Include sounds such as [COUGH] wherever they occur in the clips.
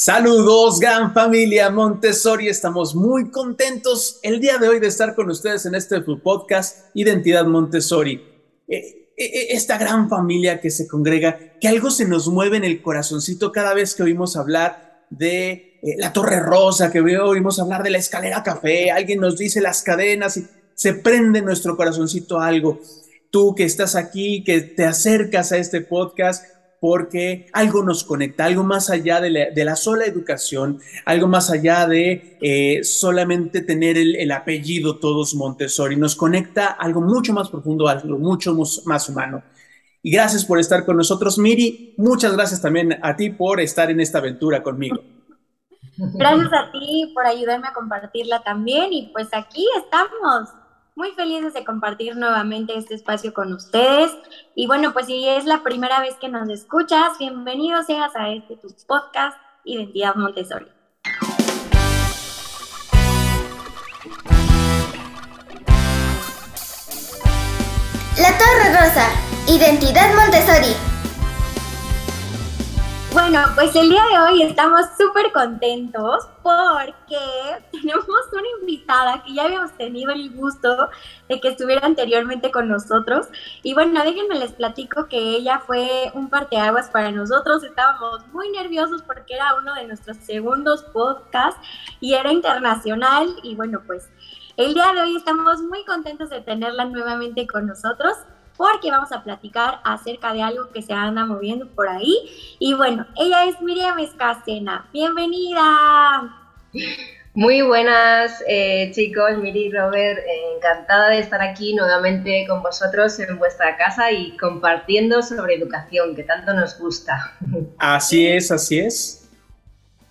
Saludos, gran familia Montessori. Estamos muy contentos el día de hoy de estar con ustedes en este podcast Identidad Montessori. Eh, eh, esta gran familia que se congrega, que algo se nos mueve en el corazoncito cada vez que oímos hablar de eh, la Torre Rosa, que oímos hablar de la escalera café, alguien nos dice las cadenas y se prende en nuestro corazoncito algo. Tú que estás aquí, que te acercas a este podcast, porque algo nos conecta, algo más allá de la, sola educación, algo más allá de eh, solamente tener el, apellido todos Montessori, nos conecta algo mucho más profundo, algo mucho más humano. Y gracias por estar con nosotros, Miri. Muchas gracias también a ti por estar en esta aventura conmigo. Gracias a ti por ayudarme a compartirla también y pues aquí estamos muy felices de compartir nuevamente este espacio con ustedes. Y bueno, pues si es la primera vez que nos escuchas, bienvenido seas a este tu podcast Identidad Montessori. La Torre Rosa, Identidad Montessori. Bueno, pues el día de hoy estamos súper contentos porque [LAUGHS] tenemos una invitada que ya habíamos tenido el gusto de que estuviera anteriormente con nosotros. Y bueno, déjenme les platico que ella fue un parteaguas para nosotros. Estábamos muy nerviosos porque era uno de nuestros segundos podcasts y era internacional. Y bueno, pues el día de hoy estamos muy contentos de tenerla nuevamente con nosotros porque vamos a platicar acerca de algo que se anda moviendo por ahí. Y bueno, ella es Miriam Escacena. Bienvenida. Muy buenas eh, chicos, Miri y Robert, eh, encantada de estar aquí nuevamente con vosotros en vuestra casa y compartiendo sobre educación, que tanto nos gusta. Así es, así es.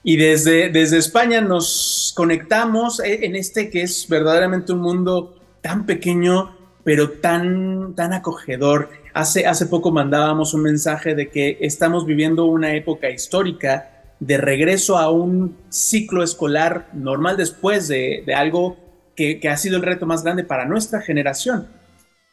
Y desde, desde España nos conectamos en este que es verdaderamente un mundo tan pequeño, pero tan, tan acogedor. Hace, hace poco mandábamos un mensaje de que estamos viviendo una época histórica de regreso a un ciclo escolar normal después de, algo que, ha sido el reto más grande para nuestra generación.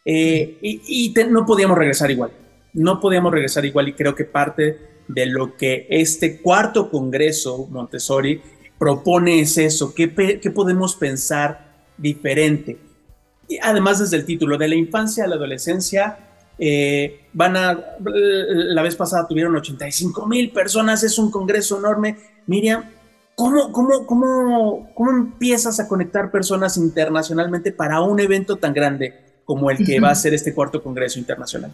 Eh, y, no podíamos regresar igual, no podíamos regresar igual y creo que parte de lo que este cuarto Congreso Montessori propone es eso, ¿qué, qué podemos pensar diferente? Además desde el título, de la infancia a la adolescencia, eh, van a, la vez pasada tuvieron 85 mil personas, es un congreso enorme. Miriam, ¿cómo, cómo, cómo, ¿cómo empiezas a conectar personas internacionalmente para un evento tan grande como el que va a ser este cuarto congreso internacional?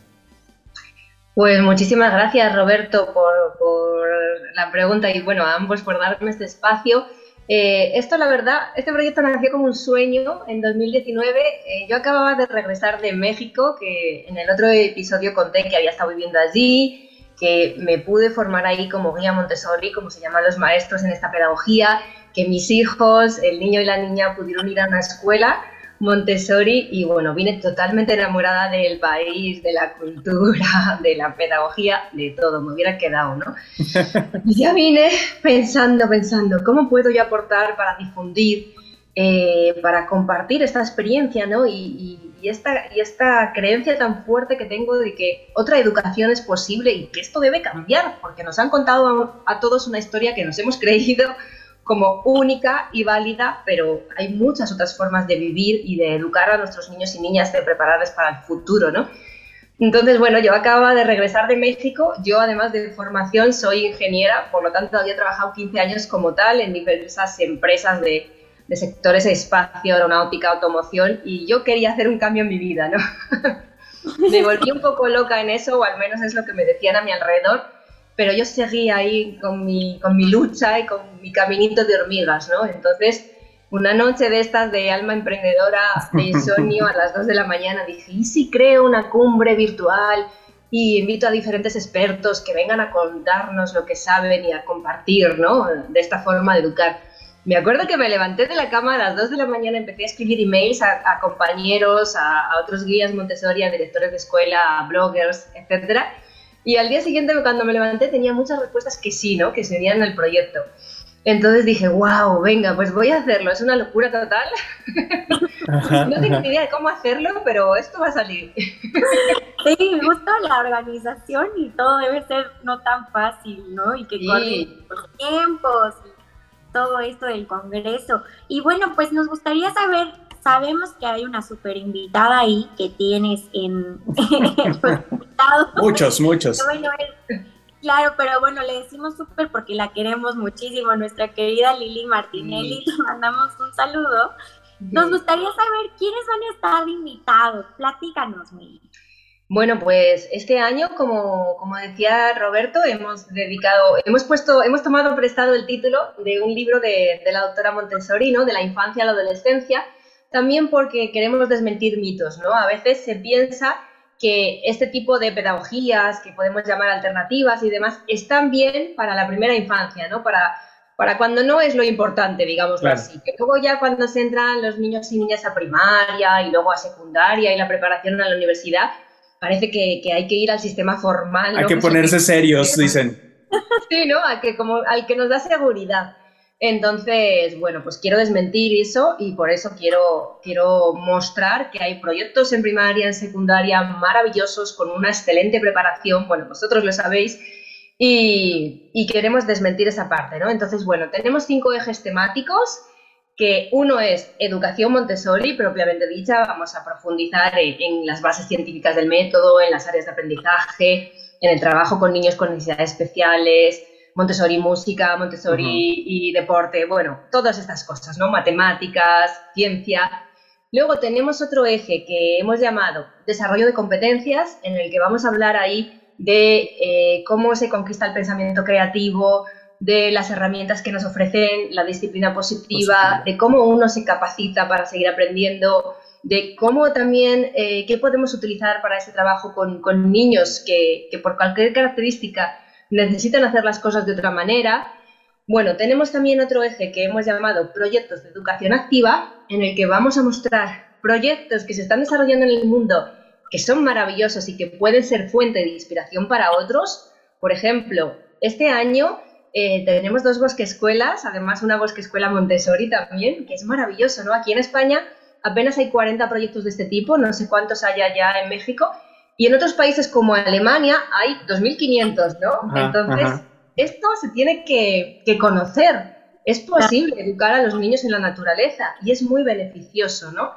Pues muchísimas gracias Roberto por, por la pregunta y bueno, a ambos por darme este espacio. Eh, esto, la verdad, este proyecto nació como un sueño en 2019. Eh, yo acababa de regresar de México, que en el otro episodio conté que había estado viviendo allí, que me pude formar ahí como guía Montessori, como se llaman los maestros en esta pedagogía, que mis hijos, el niño y la niña, pudieron ir a una escuela Montessori y bueno, vine totalmente enamorada del país, de la cultura, [LAUGHS] de la pedagogía, de todo, me hubiera quedado, ¿no? [LAUGHS] Y ya vine pensando, pensando, ¿cómo puedo yo aportar para difundir, eh, para compartir esta experiencia, ¿no? Y, esta, y esta creencia tan fuerte que tengo de que otra educación es posible y que esto debe cambiar, porque nos han contado a todos una historia que nos hemos creído como única y válida, pero hay muchas otras formas de vivir y de educar a nuestros niños y niñas, de prepararles para el futuro, ¿no? Entonces, bueno, yo acabo de regresar de México, yo además de formación soy ingeniera, por lo tanto había trabajado 15 años como tal en diversas empresas de, de sectores de espacio, aeronáutica, automoción, y yo quería hacer un cambio en mi vida, ¿no? [LAUGHS] me volví un poco loca en eso, o al menos es lo que me decían a mi alrededor, pero yo seguía ahí con mi, con mi lucha y con mi caminito de hormigas, ¿no? Entonces, una noche de estas de alma emprendedora, de [LAUGHS] insomnio, a las 2 de la mañana, dije, ¿y si creo una cumbre virtual y invito a diferentes expertos que vengan a contarnos lo que saben y a compartir, ¿no? De esta forma de educar. Me acuerdo que me levanté de la cama a las 2 de la mañana, empecé a escribir emails a, a compañeros, a, a, otros guías Montessori, a directores de escuela, a bloggers, etcétera, y al día siguiente, cuando me levanté, tenía muchas respuestas que sí, ¿no? Que se unían al proyecto. Entonces dije, wow, venga, pues voy a hacerlo. Es una locura total. [LAUGHS] no tengo ni idea de cómo hacerlo, pero esto va a salir. [LAUGHS] Sí, me gusta la organización y todo debe ser no tan fácil, ¿no? Y que sí. corren los tiempos y todo esto del Congreso. Y bueno, pues nos gustaría saber, sabemos que hay una super invitada ahí que tienes en, [LAUGHS] Muchos, muchos. Bueno, Claro, pero bueno, le decimos súper porque la queremos muchísimo, nuestra querida Lili Martinelli, te mandamos un saludo. Nos gustaría saber quiénes van a estar invitados. Platícanos, Lili. Bueno, pues este año, como, como, decía Roberto, hemos dedicado, hemos puesto, hemos tomado prestado el título de un libro de, de la doctora Montessori, ¿no? De la infancia a la adolescencia, también porque queremos desmentir mitos, ¿no? A veces se piensa que este tipo de pedagogías, que podemos llamar alternativas y demás, están bien para la primera infancia, ¿no? Para, para cuando no es lo importante, digámoslo así. Que luego ya cuando se entran los niños y niñas a primaria y luego a secundaria y la preparación a la universidad, parece que, que hay que ir al sistema formal. Hay que ponerse serios, dicen. Sí, ¿no? que, como, al que nos da seguridad. Entonces, bueno, pues quiero desmentir eso y por eso quiero, quiero mostrar que hay proyectos en primaria, en secundaria maravillosos con una excelente preparación, bueno, vosotros lo sabéis, y, y queremos desmentir esa parte, ¿no? Entonces, bueno, tenemos cinco ejes temáticos, que uno es educación Montessori, propiamente dicha, vamos a profundizar en, en las bases científicas del método, en las áreas de aprendizaje, en el trabajo con niños con necesidades especiales, Montessori música, Montessori y deporte, bueno, todas estas cosas, ¿no? Matemáticas, ciencia. Luego tenemos otro eje que hemos llamado desarrollo de competencias, en el que vamos a hablar ahí de eh, cómo se conquista el pensamiento creativo, de las herramientas que nos ofrecen la disciplina positiva, de cómo uno se capacita para seguir aprendiendo, de cómo también, eh, qué podemos utilizar para ese trabajo con, con niños que, que, por cualquier característica necesitan hacer las cosas de otra manera. Bueno, tenemos también otro eje que hemos llamado proyectos de educación activa, en el que vamos a mostrar proyectos que se están desarrollando en el mundo que son maravillosos y que pueden ser fuente de inspiración para otros. Por ejemplo, este año eh, tenemos dos bosquescuelas, además una bosquescuela Montessori también, que es maravilloso, ¿no? Aquí en España apenas hay 40 proyectos de este tipo, no sé cuántos haya ya en México, y en otros países como Alemania hay 2.500, ¿no? Entonces, esto se tiene que, conocer. Es posible educar a los niños en la naturaleza y es muy beneficioso, ¿no?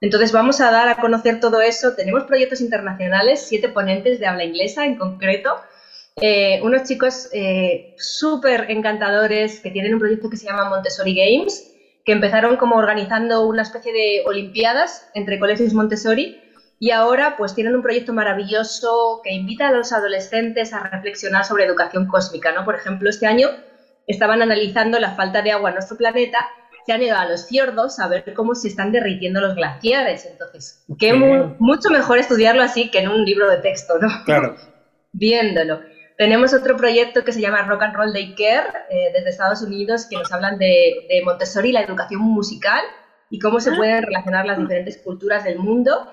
Entonces vamos a dar a conocer todo eso. Tenemos proyectos internacionales, siete ponentes de habla inglesa en concreto, eh, unos chicos eh, súper encantadores que tienen un proyecto que se llama Montessori Games, que empezaron como organizando una especie de olimpiadas entre colegios Montessori y ahora pues tienen un proyecto maravilloso que invita a los adolescentes a reflexionar sobre educación cósmica, ¿no? Por ejemplo, este año estaban analizando la falta de agua en nuestro planeta, se han ido a los fiordos a ver cómo se están derritiendo los glaciares. Entonces, qué mucho mejor estudiarlo así que en un libro de texto, ¿no? Claro. [LAUGHS] Viéndolo. Tenemos otro proyecto que se llama Rock and Roll Daycare eh, desde Estados Unidos que nos hablan de, de Montessori, la educación musical y cómo se ah. pueden relacionar las diferentes culturas del mundo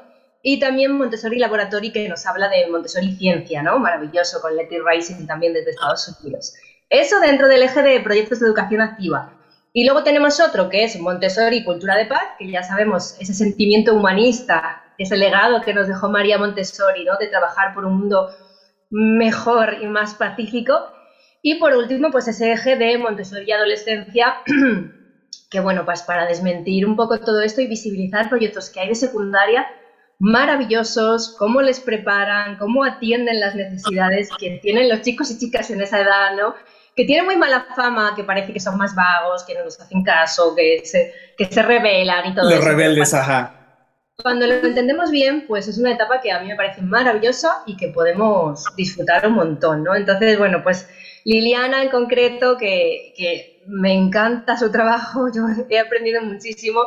y también Montessori Laboratory, que nos habla de Montessori Ciencia, ¿no? Maravilloso, con Letty Rising también desde Estados Unidos. Eso dentro del eje de proyectos de educación activa. Y luego tenemos otro que es Montessori Cultura de Paz, que ya sabemos, ese sentimiento humanista, ese legado que nos dejó María Montessori, ¿no? De trabajar por un mundo mejor y más pacífico. Y por último, pues ese eje de Montessori adolescencia, [CLEARS THROAT] que bueno, pues para desmentir un poco todo esto y visibilizar proyectos que hay de secundaria maravillosos, cómo les preparan, cómo atienden las necesidades que tienen los chicos y chicas en esa edad, ¿no? Que tienen muy mala fama, que parece que son más vagos, que no nos hacen caso, que se, que se rebelan y todo los rebeldes, ajá. Cuando lo entendemos bien, pues es una etapa que a mí me parece maravillosa y que podemos disfrutar un montón, ¿no? Entonces, bueno, pues Liliana en concreto, que, que me encanta su trabajo, [LAUGHS] yo he aprendido muchísimo,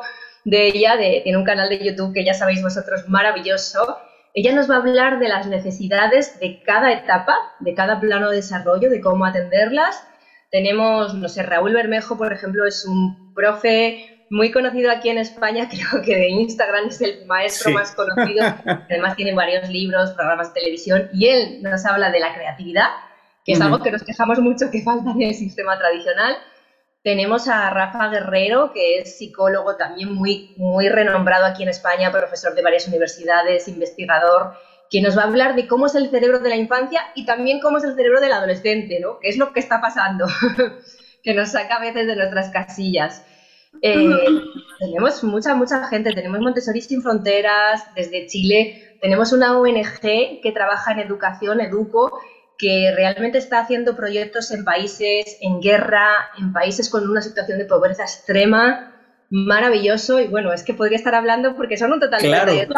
de ella, de, tiene un canal de YouTube que ya sabéis vosotros maravilloso. Ella nos va a hablar de las necesidades de cada etapa, de cada plano de desarrollo, de cómo atenderlas. Tenemos, no sé, Raúl Bermejo, por ejemplo, es un profe muy conocido aquí en España, [LAUGHS] creo que de Instagram es el maestro más conocido. [LAUGHS] Además tiene varios libros, programas de televisión y él nos habla de la creatividad, que es algo que nos quejamos mucho que falta en el sistema tradicional tenemos a Rafa Guerrero, que es psicólogo también muy, muy renombrado aquí en España, profesor de varias universidades, investigador, que nos va a hablar de cómo es el cerebro de la infancia y también cómo es el cerebro del adolescente, ¿no? ¿Qué es lo que está pasando? [LAUGHS] que nos saca a veces de nuestras casillas. Eh, tenemos mucha, mucha gente, tenemos Montessori sin fronteras, desde Chile, tenemos una ONG que trabaja en educación, Educo, que realmente está haciendo proyectos en países en guerra, en países con una situación de pobreza extrema, maravilloso. Y bueno, es que podría estar hablando porque son un total claro, de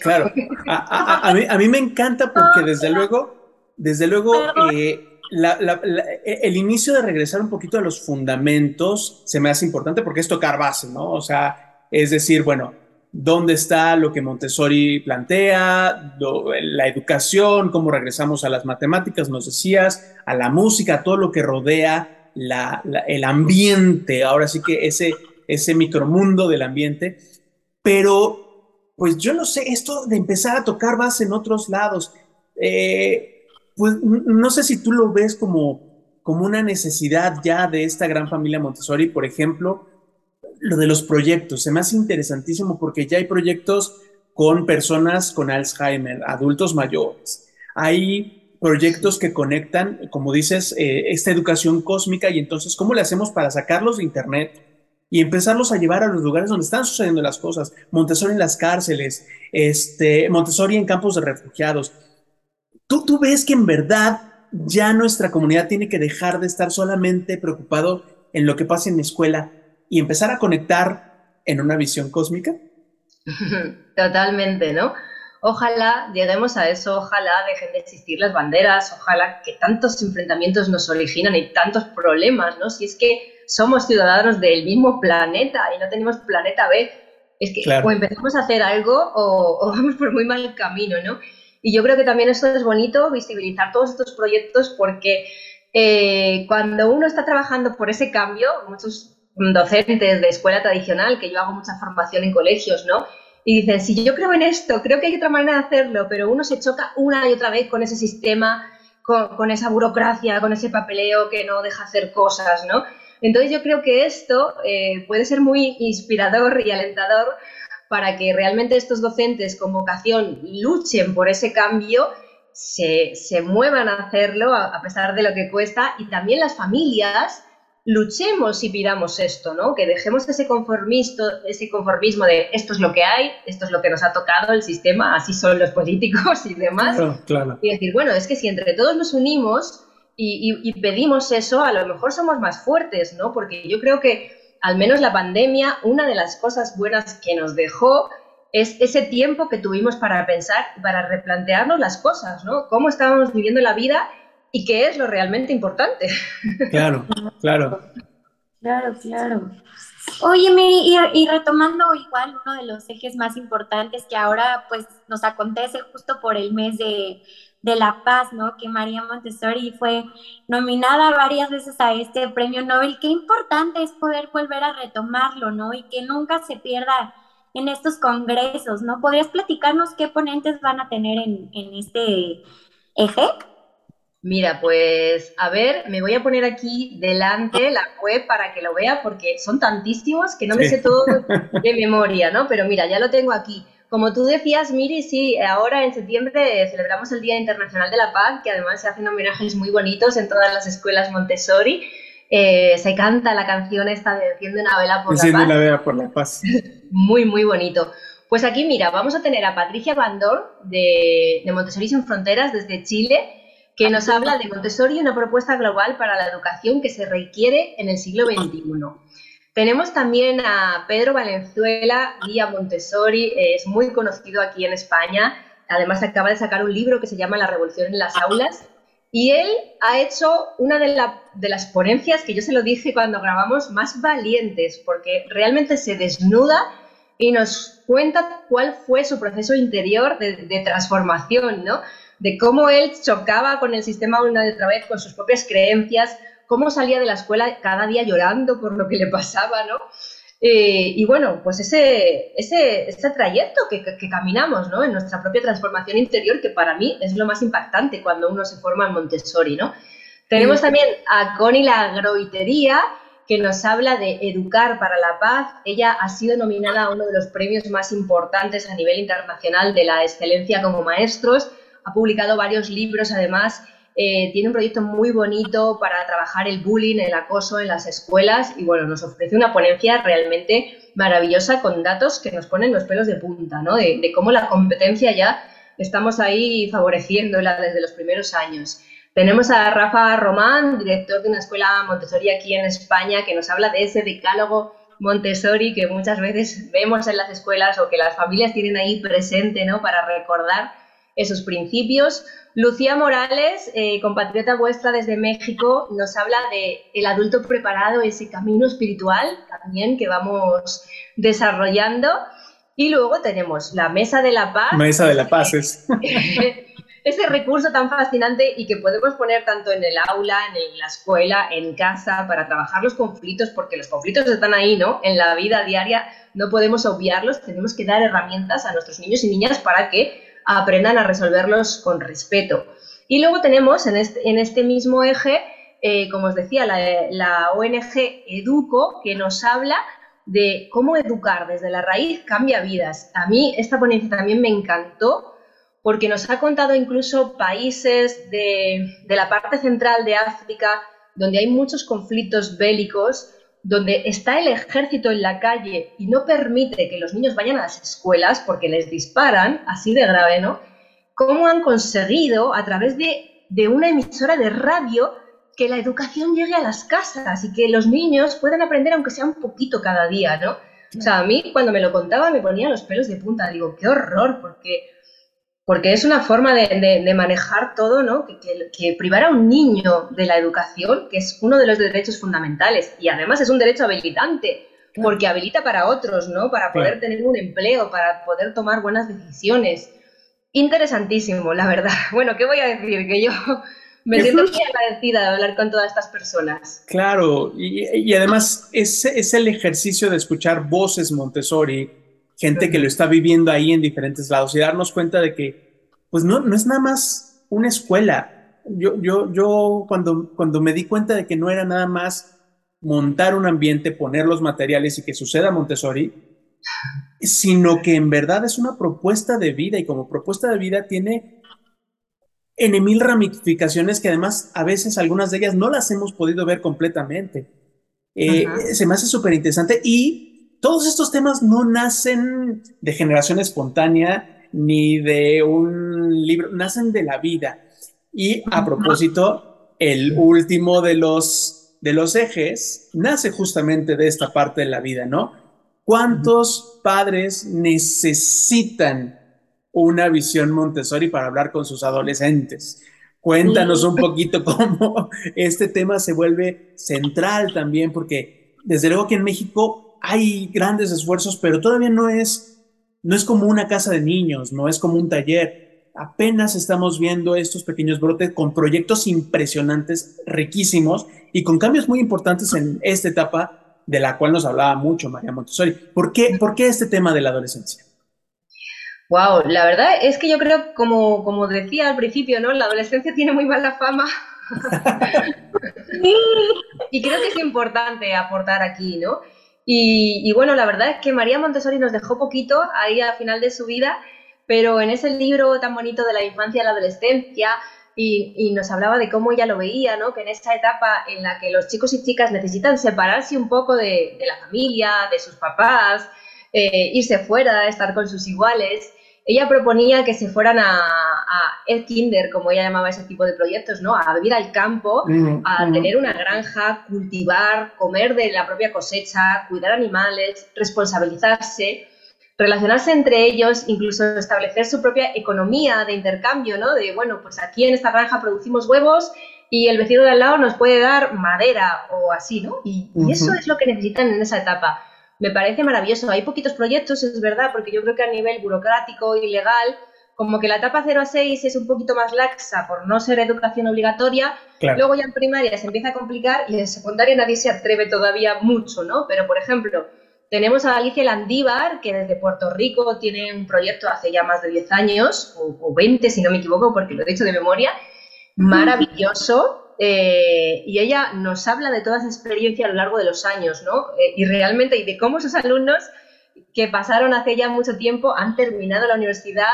Claro, a, mí, a, mí, me encanta porque desde luego, desde luego, eh, el inicio de regresar un poquito a los fundamentos se me hace importante porque es tocar base, ¿no? O sea, es decir, bueno, dónde está lo que Montessori plantea, la educación, cómo regresamos a las matemáticas, nos decías, a la música, todo lo que rodea el ambiente, ahora sí que ese, ese micromundo del ambiente, pero pues yo no sé, esto de empezar a tocar base en otros lados, eh, pues no sé si tú lo ves como, como una necesidad ya de esta gran familia Montessori, por ejemplo, lo de los proyectos, se me hace interesantísimo porque ya hay proyectos con personas con Alzheimer, adultos mayores. Hay proyectos que conectan, como dices, eh, esta educación cósmica y entonces, ¿cómo le hacemos para sacarlos de Internet? y empezarlos a llevar a los lugares donde están sucediendo las cosas. Montessori en las cárceles, este, Montessori en campos de refugiados. ¿Tú, tú ves que en verdad ya nuestra comunidad tiene que dejar de estar solamente preocupado en lo que pasa en la escuela y empezar a conectar en una visión cósmica? [LAUGHS] Totalmente, ¿no? Ojalá lleguemos a eso, ojalá dejen de existir las banderas, ojalá que tantos enfrentamientos nos originan y tantos problemas, ¿no? Si es que somos ciudadanos del mismo planeta y no tenemos planeta B, es que o empezamos a hacer algo o, vamos por muy mal camino, ¿no? Y yo creo que también esto es bonito, visibilizar todos estos proyectos porque eh, cuando uno está trabajando por ese cambio, muchos docentes de escuela tradicional, que yo hago mucha formación en colegios, ¿no? Y dicen, si yo creo en esto, creo que hay otra manera de hacerlo, pero uno se choca una y otra vez con ese sistema, con, esa burocracia, con ese papeleo que no deja hacer cosas, ¿no? Entonces yo creo que esto eh, puede ser muy inspirador y alentador para que realmente estos docentes con vocación luchen por ese cambio, se, se muevan a hacerlo a, a pesar de lo que cuesta y también las familias luchemos y pidamos esto, ¿no? Que dejemos ese conformismo, ese conformismo de esto es lo que hay, esto es lo que nos ha tocado el sistema, así son los [LAUGHS] políticos y demás. Y decir, bueno, es que si entre todos nos unimos y, pedimos eso, a lo mejor somos más fuertes, ¿no? Porque yo creo que al menos la pandemia, una de las cosas buenas que nos dejó es ese tiempo que tuvimos para pensar, para replantearnos las cosas, ¿no? Cómo estábamos viviendo la vida y qué es lo realmente importante. Claro, claro. Claro, claro. Oye, Miri, y, retomando igual uno de los ejes más importantes que ahora pues nos acontece justo por el mes de, de la paz, ¿no? Que María Montessori fue nominada varias veces a este premio Nobel. Qué importante es poder volver a retomarlo, ¿no? Y que nunca se pierda en estos congresos, ¿no? ¿Podrías platicarnos qué ponentes van a tener en, en este eje? Mira, pues a ver, me voy a poner aquí delante la web para que lo vea porque son tantísimos que no me sé todo [LAUGHS] de memoria, ¿no? Pero mira, ya lo tengo aquí. Como tú decías, Miri, sí, ahora en septiembre celebramos el Día Internacional de la Paz, que además se hacen homenajes muy bonitos en todas las escuelas Montessori. Eh, se canta la canción esta de Enciende una vela por la paz. una vela por la paz. [LAUGHS] muy, muy bonito. Pues aquí, mira, vamos a tener a Patricia Bandor de, de Montessori sin Fronteras desde Chile que nos habla de Montessori, una propuesta global para la educación que se requiere en el siglo XXI. Tenemos también a Pedro Valenzuela, guía Montessori, es muy conocido aquí en España. Además, acaba de sacar un libro que se llama La revolución en las aulas. Y él ha hecho una de, de, las ponencias que yo se lo dije cuando grabamos más valientes, porque realmente se desnuda y nos cuenta cuál fue su proceso interior de, de transformación, ¿no? De cómo él chocaba con el sistema una y otra vez, con sus propias creencias, cómo salía de la escuela cada día llorando por lo que le pasaba, ¿no? Eh, y bueno, pues ese, ese, ese trayecto que, que, caminamos, ¿no? En nuestra propia transformación interior, que para mí es lo más impactante cuando uno se forma en Montessori, ¿no? Tenemos también a Connie la Groitería, que nos habla de educar para la paz. Ella ha sido nominada a uno de los premios más importantes a nivel internacional de la excelencia como maestros. Ha publicado varios libros, además. Eh, tiene un proyecto muy bonito para trabajar el bullying, el acoso en las escuelas y bueno, nos ofrece una ponencia realmente maravillosa con datos que nos ponen los pelos de punta, ¿no? De, de cómo la competencia ya estamos ahí favoreciéndola desde los primeros años. Tenemos a Rafa Román, director de una escuela Montessori aquí en España, que nos habla de ese decálogo Montessori que muchas veces vemos en las escuelas o que las familias tienen ahí presente ¿no? para recordar esos principios. Lucía Morales, eh, compatriota vuestra desde México, nos habla de el adulto preparado, ese camino espiritual también que vamos desarrollando. Y luego tenemos la Mesa de la Paz. Mesa de la Paz es. [LAUGHS] ese recurso tan fascinante y que podemos poner tanto en el aula, en la escuela, en casa, para trabajar los conflictos, porque los conflictos están ahí, ¿no? En la vida diaria no podemos obviarlos, tenemos que dar herramientas a nuestros niños y niñas para que aprendan a resolverlos con respeto. Y luego tenemos en este, este mismo eje, eh, como os decía, la, la ONG Educo, que nos habla de cómo educar desde la raíz cambia vidas. A mí esta ponencia también me encantó porque nos ha contado incluso países de, la parte central de África donde hay muchos conflictos bélicos, donde está el ejército en la calle y no permite que los niños vayan a las escuelas porque les disparan, así de grave, ¿no? ¿Cómo han conseguido a través de, de una emisora de radio que la educación llegue a las casas y que los niños puedan aprender aunque sea un poquito cada día, ¿no? O sea, a mí cuando me lo contaba me ponía los pelos de punta, digo, qué horror, porque porque es una forma de, manejar todo, ¿no? Que, privar a un niño de la educación, que es uno de los derechos fundamentales, y además es un derecho habilitante, porque habilita para otros, ¿no? Para poder tener un empleo, para poder tomar buenas decisiones. Interesantísimo, la verdad. [LAUGHS] Bueno, ¿qué voy a decir? Que yo [LAUGHS] me siento muy agradecida de hablar con todas estas personas. Claro, y, además es, es el ejercicio de escuchar voces Montessori, gente que lo está viviendo ahí en diferentes lados y darnos cuenta de que, pues no, no es nada más una escuela. Yo, yo, yo cuando, cuando me di cuenta de que no era nada más montar un ambiente, poner los materiales y que suceda Montessori, sino que en verdad es una propuesta de vida y como propuesta de vida tiene en mil ramificaciones que además a veces algunas de ellas no las hemos podido ver completamente. Eh, se me hace súper interesante y todos estos temas no nacen de generación espontánea ni de un libro, nacen de la vida. Y a propósito, el último de los, de los ejes nace justamente de esta parte de la vida, ¿no? ¿Cuántos padres necesitan una visión Montessori para hablar con sus adolescentes? Cuéntanos un [LAUGHS] poquito cómo este tema se vuelve central también, porque desde luego que en México hay grandes esfuerzos, pero todavía no es, no es como una casa de niños, no es como un taller. Apenas estamos viendo estos pequeños brotes con proyectos impresionantes, riquísimos y con cambios muy importantes en esta etapa de la cual nos hablaba mucho María Montessori. ¿Por qué, ¿por qué este tema de la adolescencia? Wow, la verdad es que yo creo, como, como decía al principio, ¿no? La adolescencia tiene muy mala fama. [LAUGHS] [LAUGHS] y creo que es importante aportar aquí, ¿no? Y, bueno, la verdad es que María Montessori nos dejó poquito ahí al final de su vida, pero en ese libro tan bonito de la infancia y la adolescencia, y, nos hablaba de cómo ella lo veía, ¿no? Que en esta etapa en la que los chicos y chicas necesitan separarse un poco de, la familia, de sus papás, eh, irse fuera, estar con sus iguales, ella proponía que se fueran a, a el kinder, como ella llamaba ese tipo de proyectos, ¿no? A vivir al campo, a tener una granja, cultivar, comer de la propia cosecha, cuidar animales, responsabilizarse, relacionarse entre ellos, incluso establecer su propia economía de intercambio, ¿no? De, bueno, pues aquí en esta granja producimos huevos y el vecino de al lado nos puede dar madera o así, ¿no? Y, y eso es lo que necesitan en esa etapa me parece maravilloso. Hay poquitos proyectos, es verdad, porque yo creo que a nivel burocrático y legal, como que la etapa 0 a 6 es un poquito más laxa por no ser educación obligatoria, luego ya en primaria se empieza a complicar y en secundaria nadie se atreve todavía mucho, ¿no? Pero, por ejemplo, tenemos a Alicia Landívar, que desde Puerto Rico tiene un proyecto hace ya más de 10 años, o, 20 si no me equivoco, porque lo he dicho de memoria, maravilloso, eh, y ella nos habla de toda esa experiencia a lo largo de los años, ¿no? Eh, y realmente, y de cómo sus alumnos que pasaron hace ya mucho tiempo han terminado la universidad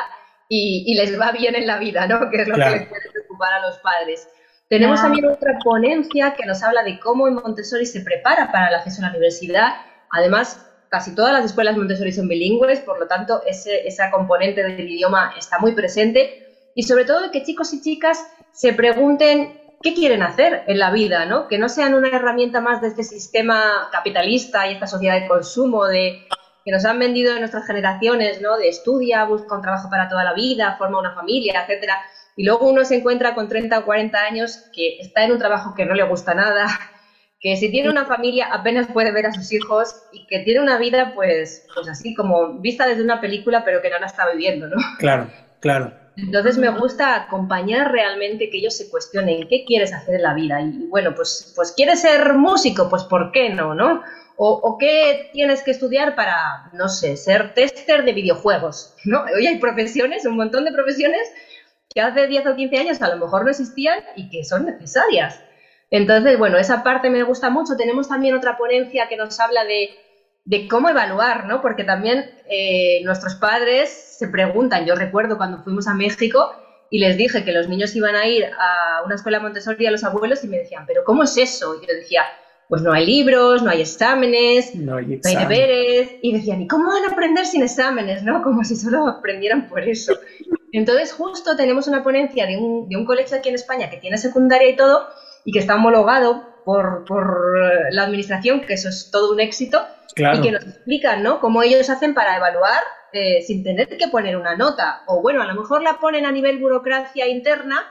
y, les va bien en la vida, ¿no? Que es lo que les puede preocupar a los padres. Tenemos también otra ponencia que nos habla de cómo en Montessori se prepara para el acceso a la universidad. Además, casi todas las escuelas Montessori son bilingües, por lo tanto, ese, esa componente del idioma está muy presente. Y sobre todo que chicos y chicas se pregunten qué quieren hacer en la vida, ¿no? Que no sean una herramienta más de este sistema capitalista y esta sociedad de consumo, de que nos han vendido en nuestras generaciones, ¿no? De estudia, busca un trabajo para toda la vida, forma una familia, etcétera. Y luego uno se encuentra con 30 o 40 años que está en un trabajo que no le gusta nada, [LAUGHS] que si tiene una familia apenas puede ver a sus hijos y que tiene una vida pues, pues así como vista desde una película pero que no la está viviendo, ¿no? Claro, claro. Entonces me gusta acompañar realmente que ellos se cuestionen qué quieres hacer en la vida y bueno, pues, pues quieres ser músico, pues ¿por qué no, no? O, qué tienes que estudiar para, no sé, ser tester de videojuegos, [LAUGHS] ¿no? Hoy hay profesiones, un montón de profesiones que hace 10 o 15 años a lo mejor no existían y que son necesarias. Entonces, bueno, esa parte me gusta mucho. Tenemos también otra ponencia que nos habla de, de cómo evaluar, ¿no? Porque también eh, nuestros padres se preguntan, yo recuerdo cuando fuimos a México y les dije que los niños iban a ir a una escuela Montessori a los abuelos y me decían, pero ¿cómo es eso? Y yo decía, pues no hay libros, no hay exámenes, no hay, deberes. Y decían, ¿y cómo van a aprender sin exámenes? ¿no? Como si solo aprendieran por eso. [LAUGHS] Entonces, justo tenemos una ponencia de un, de un colegio aquí en España que tiene secundaria y todo, y que está homologado por, por la administración, que eso es todo un éxito, y que nos explican ¿no? cómo ellos hacen para evaluar eh, sin tener que poner una nota. O bueno, a lo mejor la ponen a nivel burocracia interna,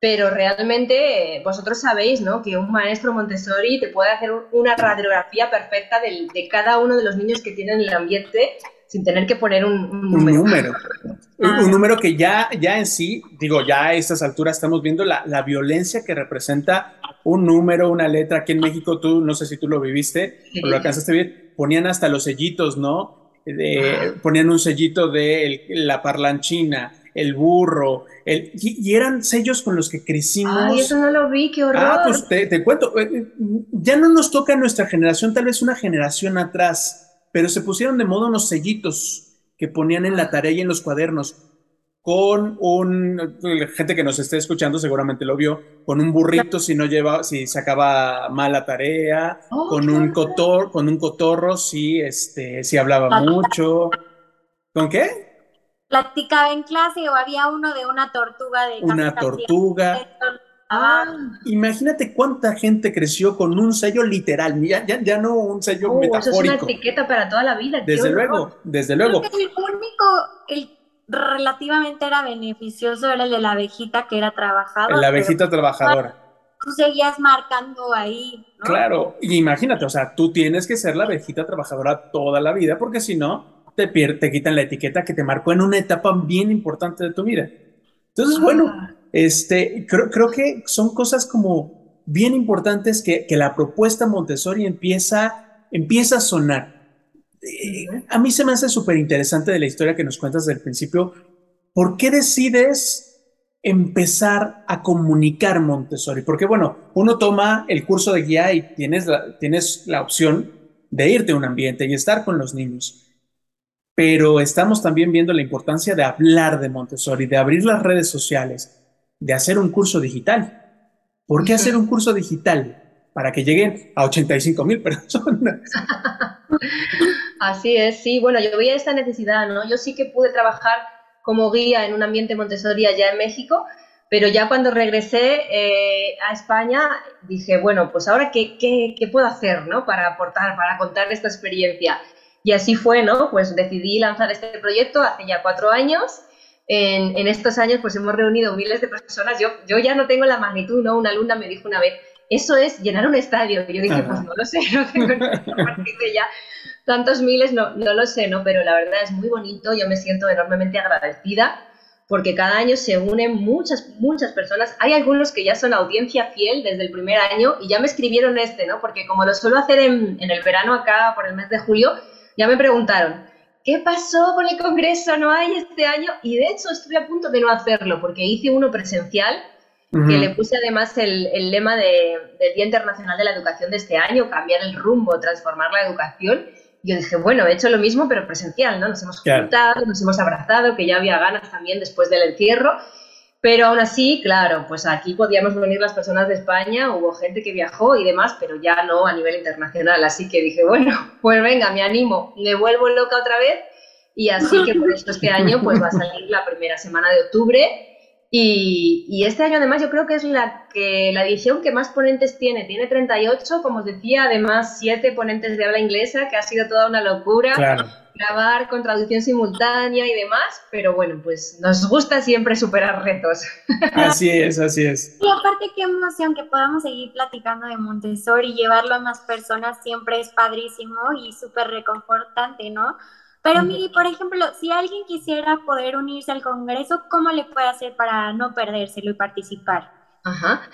pero realmente eh, vosotros sabéis ¿no? que un maestro Montessori te puede hacer una radiografía perfecta de cada uno de los niños que tienen el ambiente sin tener que poner un, número. Un número. [LAUGHS] un, número que ya, ya en sí, digo, ya a estas alturas estamos viendo la, la, violencia que representa un número, una letra. Aquí en México, tú, no sé si tú lo viviste o lo alcanzaste a ver, ponían hasta los sellitos, ¿no? De, ponían un sellito de la parlanchina, el burro, el, y, eran sellos con los que crecimos. Ay, eso no lo vi, qué horror. Ah, pues te, cuento, eh, eh, ya no nos toca nuestra generación, tal vez una generación atrás, pero se pusieron de moda unos sellitos que ponían en la tarea y en los cuadernos con un gente que nos esté escuchando seguramente lo vio con un burrito si no lleva si sacaba mala tarea oh, con un cotor con un cotorro si este si hablaba mucho. Con qué platicaba en clase o había uno de una tortuga de una tortuga. Ah, imagínate cuánta gente creció con un sello literal, ya, ya, no un sello metafórico. Eso es una etiqueta para toda la vida. Desde luego, desde luego. el único, el relativamente era beneficioso era el de la abejita que era trabajadora. La abejita trabajadora. Tú seguías marcando ahí. Claro, imagínate, o sea, tú tienes que ser la abejita trabajadora toda la vida, porque si no, te, te quitan la etiqueta que te marcó en una etapa bien importante de tu vida. Entonces, ah. bueno, este, creo, creo que son cosas como bien importantes que, que la propuesta Montessori empieza, empieza a sonar. Eh, a mí se me hace súper interesante de la historia que nos cuentas del principio. ¿Por qué decides empezar a comunicar Montessori? Porque bueno, uno toma el curso de guía y tienes la, tienes la opción de irte a un ambiente y estar con los niños pero estamos también viendo la importancia de hablar de Montessori, de abrir las redes sociales, de hacer un curso digital. ¿Por qué hacer un curso digital? Para que lleguen a 85 mil personas. [LAUGHS] Así es, sí. Bueno, yo veía esta necesidad, ¿no? Yo sí que pude trabajar como guía en un ambiente Montessori allá en México, pero ya cuando regresé eh, a España dije, bueno, pues ahora qué, qué, qué puedo hacer, ¿no? Para aportar, para contar esta experiencia. Y así fue, ¿no? Pues decidí lanzar este proyecto hace ya cuatro años. En, en, estos años pues hemos reunido miles de personas. Yo, yo ya no tengo la magnitud, ¿no? Una alumna me dijo una vez, eso es llenar un estadio. Y yo dije, pues no lo sé, [LAUGHS] no tengo de ya tantos miles, no, no lo sé, ¿no? Pero la verdad es muy bonito, yo me siento enormemente agradecida porque cada año se unen muchas, muchas personas. Hay algunos que ya son audiencia fiel desde el primer año y ya me escribieron este, ¿no? Porque como lo suelo hacer en, en el verano acá, por el mes de julio, ya me preguntaron, ¿qué pasó con el Congreso? ¿No hay este año? Y de hecho estuve a punto de no hacerlo porque hice uno presencial que le puse además el, lema del Día Internacional de la Educación de este año, cambiar el rumbo, transformar la educación. Y yo dije, bueno, he hecho lo mismo, pero presencial, ¿no? Nos hemos juntado, nos hemos abrazado, que ya había ganas también después del encierro. Pero aún así, claro, pues aquí podíamos venir las personas de España, hubo gente que viajó y demás, pero ya no a nivel internacional. Así que dije, bueno, [LAUGHS] pues venga, me animo, me vuelvo loca otra vez. Y así que por eso este año pues va a salir la primera semana de octubre y, este año además yo creo que es la, que, la edición que más ponentes tiene. Tiene 38, como os decía, además 7 ponentes de habla inglesa, que ha sido toda una locura. Grabar con traducción simultánea y demás, pero bueno, pues nos gusta siempre superar retos. [LAUGHS] Así es, así es. Y aparte qué emoción que podamos seguir platicando de Montessori y llevarlo a más personas siempre es padrísimo y súper reconfortante, ¿no? Pero Miri, por ejemplo, si alguien quisiera poder unirse al Congreso, ¿cómo le puede hacer para no perdérselo y participar? Ajá.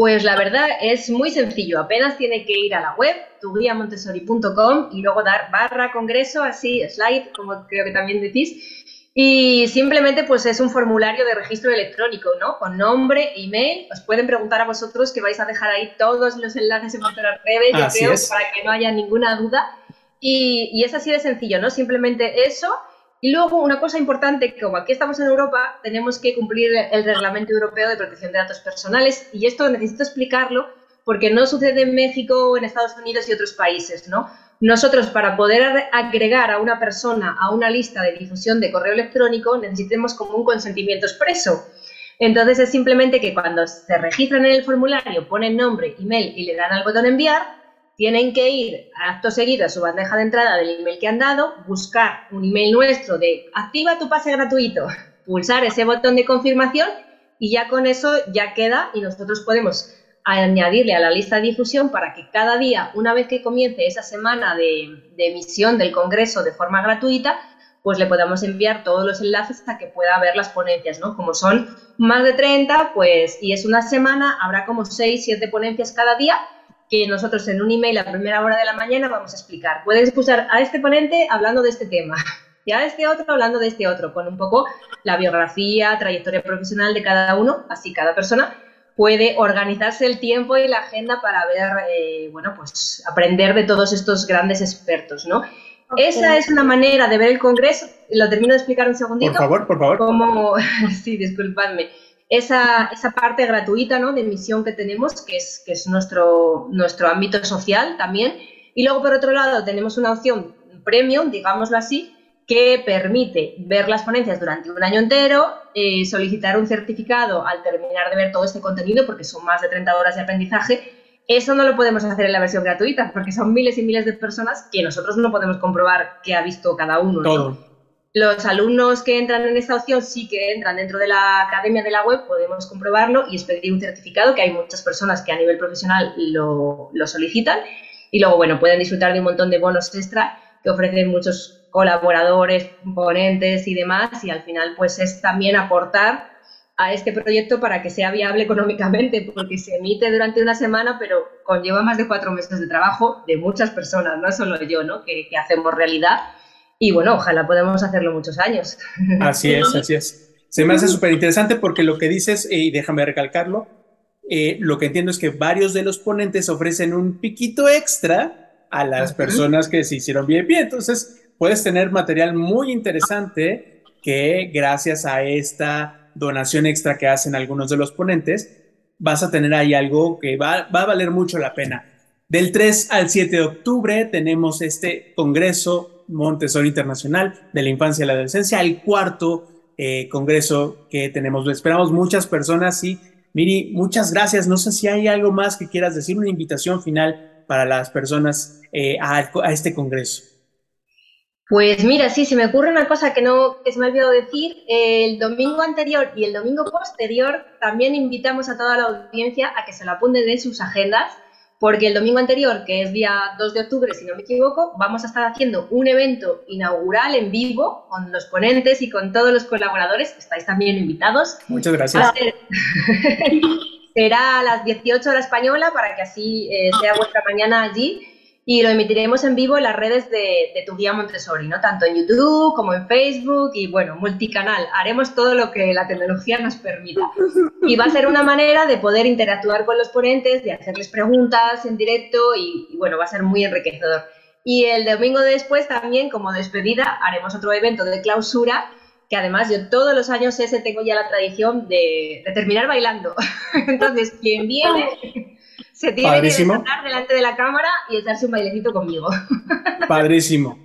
Pues la verdad es muy sencillo, apenas tiene que ir a la web, tuguiamontessori.com y luego dar barra congreso, así, slide, como creo que también decís, y simplemente pues es un formulario de registro electrónico, ¿no? Con nombre, email, os pueden preguntar a vosotros que vais a dejar ahí todos los enlaces en vuestras redes, yo creo, para que no haya ninguna duda. Y, es así de sencillo, ¿no? Simplemente eso. Y luego una cosa importante, como aquí estamos en Europa, tenemos que cumplir el Reglamento Europeo de Protección de Datos Personales y esto necesito explicarlo porque no sucede en México en Estados Unidos y otros países, ¿no? Nosotros para poder agregar a una persona a una lista de difusión de correo electrónico necesitemos como un consentimiento expreso. Entonces es simplemente que cuando se registran en el formulario, ponen nombre, email y le dan al botón enviar, tienen que ir acto seguido a su bandeja de entrada del email que han dado, buscar un email nuestro de activa tu pase gratuito, [LAUGHS] pulsar ese botón de confirmación y ya con eso ya queda y nosotros podemos añadirle a la lista de difusión para que cada día, una vez que comience esa semana de, emisión del Congreso de forma gratuita, pues le podamos enviar todos los enlaces hasta que pueda ver las ponencias, ¿no? Como son más de 30, pues, y es una semana, habrá como 6, 7 ponencias cada día, que nosotros en un email a primera hora de la mañana vamos a explicar. Puedes expulsar a este ponente hablando de este tema [LAUGHS] y a este otro hablando de este otro, con un poco la biografía, trayectoria profesional de cada uno, así cada persona puede organizarse el tiempo y la agenda para ver, eh, bueno, pues aprender de todos estos grandes expertos, ¿no? Esa es una manera de ver el Congreso. Lo termino de explicar un segundito. Por favor, por favor. Como, [LAUGHS] sí, disculpadme esa, esa parte gratuita ¿no? de emisión que tenemos, que es, que es nuestro, nuestro ámbito social también. Y luego, por otro lado, tenemos una opción premium, digámoslo así, que permite ver las ponencias durante un año entero, eh, solicitar un certificado al terminar de ver todo este contenido, porque son más de 30 horas de aprendizaje. Eso no lo podemos hacer en la versión gratuita, porque son miles y miles de personas que nosotros no podemos comprobar qué ha visto cada uno. Todo. Los alumnos que entran en esta opción sí que entran dentro de la academia de la web, podemos comprobarlo y expedir un certificado, que hay muchas personas que a nivel profesional lo, solicitan. Y luego, bueno, pueden disfrutar de un montón de bonos extra que ofrecen muchos colaboradores, ponentes y demás. Y al final, pues es también aportar a este proyecto para que sea viable [LAUGHS] económicamente, porque se emite durante una semana, pero conlleva más de cuatro meses de trabajo de muchas personas, no solo yo, ¿no? Que hacemos realidad y bueno, ojalá podamos hacerlo muchos años. [LAUGHS] Así es, así es. Se me hace súper interesante porque lo que dices, eh, y déjame recalcarlo, eh, lo que entiendo es que varios de los ponentes ofrecen un piquito extra a las personas que se hicieron VIP. Entonces, puedes tener material muy interesante que gracias a esta donación extra que hacen algunos de los ponentes, vas a tener ahí algo que va, va a valer mucho la pena. Del 3 al 7 de octubre tenemos este congreso Montessori Internacional de la Infancia y la Adolescencia, el cuarto eh, congreso que tenemos. Esperamos muchas personas y Miri, muchas gracias. No sé si hay algo más que quieras decir, una invitación final para las personas eh, a, este congreso. Pues mira, sí, se me ocurre una cosa que no que se me ha olvidado decir. El domingo anterior y el domingo posterior también invitamos a toda la audiencia a que se lo apunten en sus agendas porque el domingo anterior, que es día 2 de octubre, si no me equivoco, vamos a estar haciendo un evento inaugural en vivo con los ponentes y con todos los colaboradores. Estáis también invitados. Muchas gracias. [LAUGHS] será a las 18 horas española para que así eh, sea vuestra mañana allí. Y lo emitiremos en vivo en las redes de, de, tu guía Montessori, ¿no? Tanto en YouTube como en Facebook y bueno, multicanal. Haremos todo lo que la tecnología nos permita. Y va a ser una manera de poder interactuar con los ponentes, de hacerles preguntas en directo y, y bueno, va a ser muy enriquecedor. Y el domingo después también, como despedida, haremos otro evento de clausura que además yo todos los años ese tengo ya la tradición de, terminar bailando. [LAUGHS] Entonces, quien viene se tiene que sentar delante de la cámara y echarse un bailecito conmigo. [LAUGHS] Padrísimo.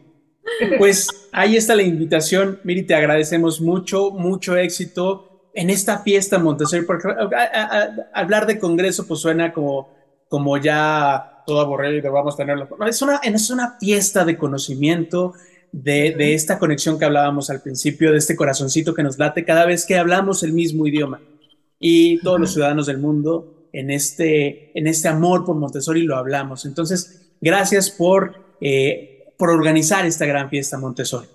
Pues ahí está la invitación. Miri, te agradecemos mucho, mucho éxito en esta fiesta Montessori, porque hablar de congreso pues suena como, como ya todo aburrido y vamos a tenerlo. Es una, es una fiesta de conocimiento, de, esta conexión que hablábamos al principio, de este corazoncito que nos late cada vez que hablamos el mismo idioma. Y todos los ciudadanos del mundo en este, en este amor por Montessori lo hablamos. Entonces, gracias por, eh, por organizar esta gran fiesta Montessori.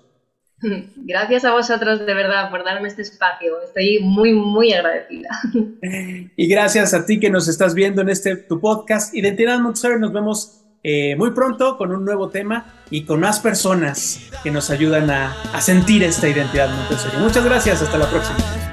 [LAUGHS] Gracias a vosotros de verdad por darme este espacio. Estoy muy, muy agradecida. [LAUGHS] Y gracias a ti que nos estás viendo en este tu podcast Identidad Montessori. Nos vemos eh, muy pronto con un nuevo tema y con más personas que nos ayudan a, a sentir esta identidad Montessori. Muchas gracias, hasta la próxima.